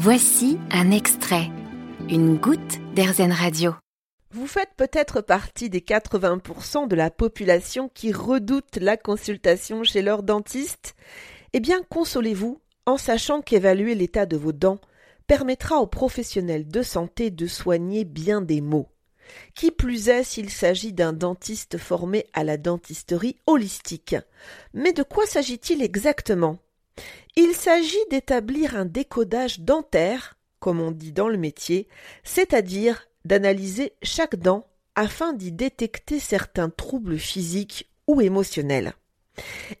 Voici un extrait, une goutte d'Airzen Radio. Vous faites peut-être partie des 80% de la population qui redoute la consultation chez leur dentiste. Eh bien, consolez-vous en sachant qu'évaluer l'état de vos dents permettra aux professionnels de santé de soigner bien des maux. Qui plus est s'il s'agit d'un dentiste formé à la dentisterie holistique. Mais de quoi s'agit-il exactement? Il s'agit d'établir un décodage dentaire, comme on dit dans le métier, c'est-à-dire d'analyser chaque dent afin d'y détecter certains troubles physiques ou émotionnels.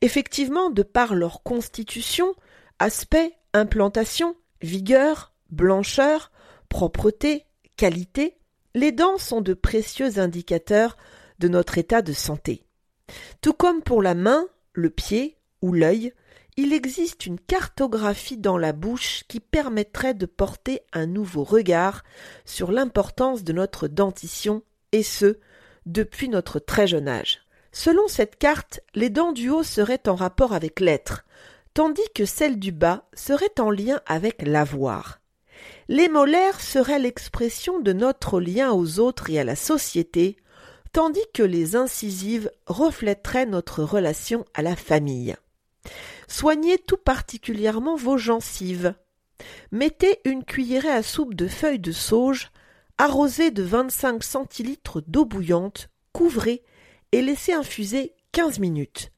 Effectivement, de par leur constitution, aspect, implantation, vigueur, blancheur, propreté, qualité, les dents sont de précieux indicateurs de notre état de santé. Tout comme pour la main, le pied ou l'œil, il existe une cartographie dans la bouche qui permettrait de porter un nouveau regard sur l'importance de notre dentition, et ce, depuis notre très jeune âge. Selon cette carte, les dents du haut seraient en rapport avec l'être, tandis que celles du bas seraient en lien avec l'avoir. Les molaires seraient l'expression de notre lien aux autres et à la société, tandis que les incisives reflèteraient notre relation à la famille. Soignez tout particulièrement vos gencives. Mettez une cuillerée à soupe de feuilles de sauge, arrosée de 25 centilitres d'eau bouillante, couvrez et laissez infuser 15 minutes.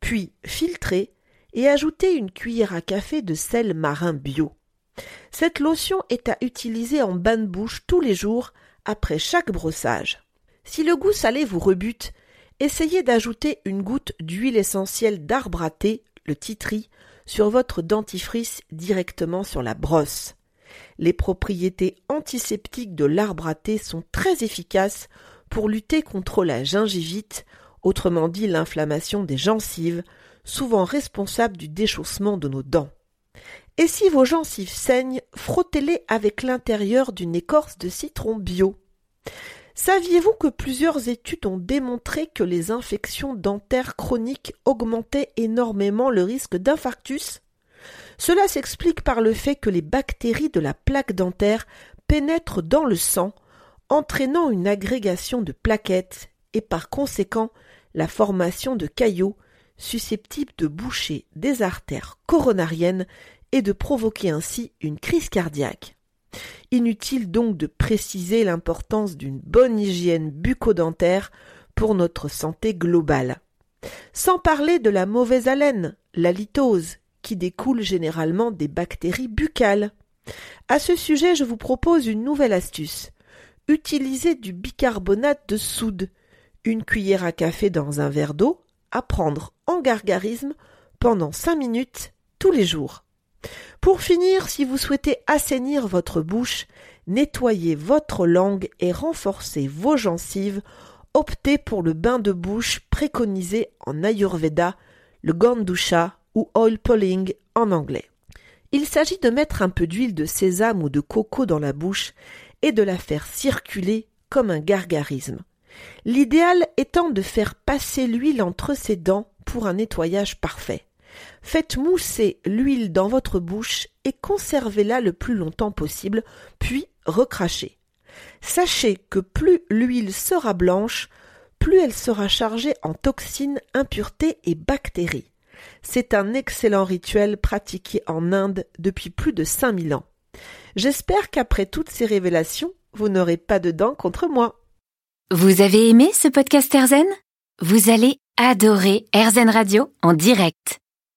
Puis filtrez et ajoutez une cuillère à café de sel marin bio. Cette lotion est à utiliser en bain de bouche tous les jours après chaque brossage. Si le goût salé vous rebute, essayez d'ajouter une goutte d'huile essentielle d'arbre à thé le titri, sur votre dentifrice directement sur la brosse. Les propriétés antiseptiques de l'arbre à thé sont très efficaces pour lutter contre la gingivite, autrement dit l'inflammation des gencives, souvent responsable du déchaussement de nos dents. Et si vos gencives saignent, frottez-les avec l'intérieur d'une écorce de citron bio. Saviez-vous que plusieurs études ont démontré que les infections dentaires chroniques augmentaient énormément le risque d'infarctus? Cela s'explique par le fait que les bactéries de la plaque dentaire pénètrent dans le sang, entraînant une agrégation de plaquettes et par conséquent la formation de caillots susceptibles de boucher des artères coronariennes et de provoquer ainsi une crise cardiaque. Inutile donc de préciser l'importance d'une bonne hygiène bucco-dentaire pour notre santé globale. Sans parler de la mauvaise haleine, la litose, qui découle généralement des bactéries buccales. À ce sujet, je vous propose une nouvelle astuce. Utilisez du bicarbonate de soude, une cuillère à café dans un verre d'eau, à prendre en gargarisme pendant cinq minutes tous les jours. Pour finir, si vous souhaitez assainir votre bouche, nettoyer votre langue et renforcer vos gencives, optez pour le bain de bouche préconisé en Ayurveda, le Gandusha ou oil pulling en anglais. Il s'agit de mettre un peu d'huile de sésame ou de coco dans la bouche et de la faire circuler comme un gargarisme. L'idéal étant de faire passer l'huile entre ses dents pour un nettoyage parfait. Faites mousser l'huile dans votre bouche et conservez-la le plus longtemps possible, puis recrachez. Sachez que plus l'huile sera blanche, plus elle sera chargée en toxines, impuretés et bactéries. C'est un excellent rituel pratiqué en Inde depuis plus de 5000 ans. J'espère qu'après toutes ces révélations, vous n'aurez pas de dents contre moi. Vous avez aimé ce podcast Erzen Vous allez adorer Erzen Radio en direct.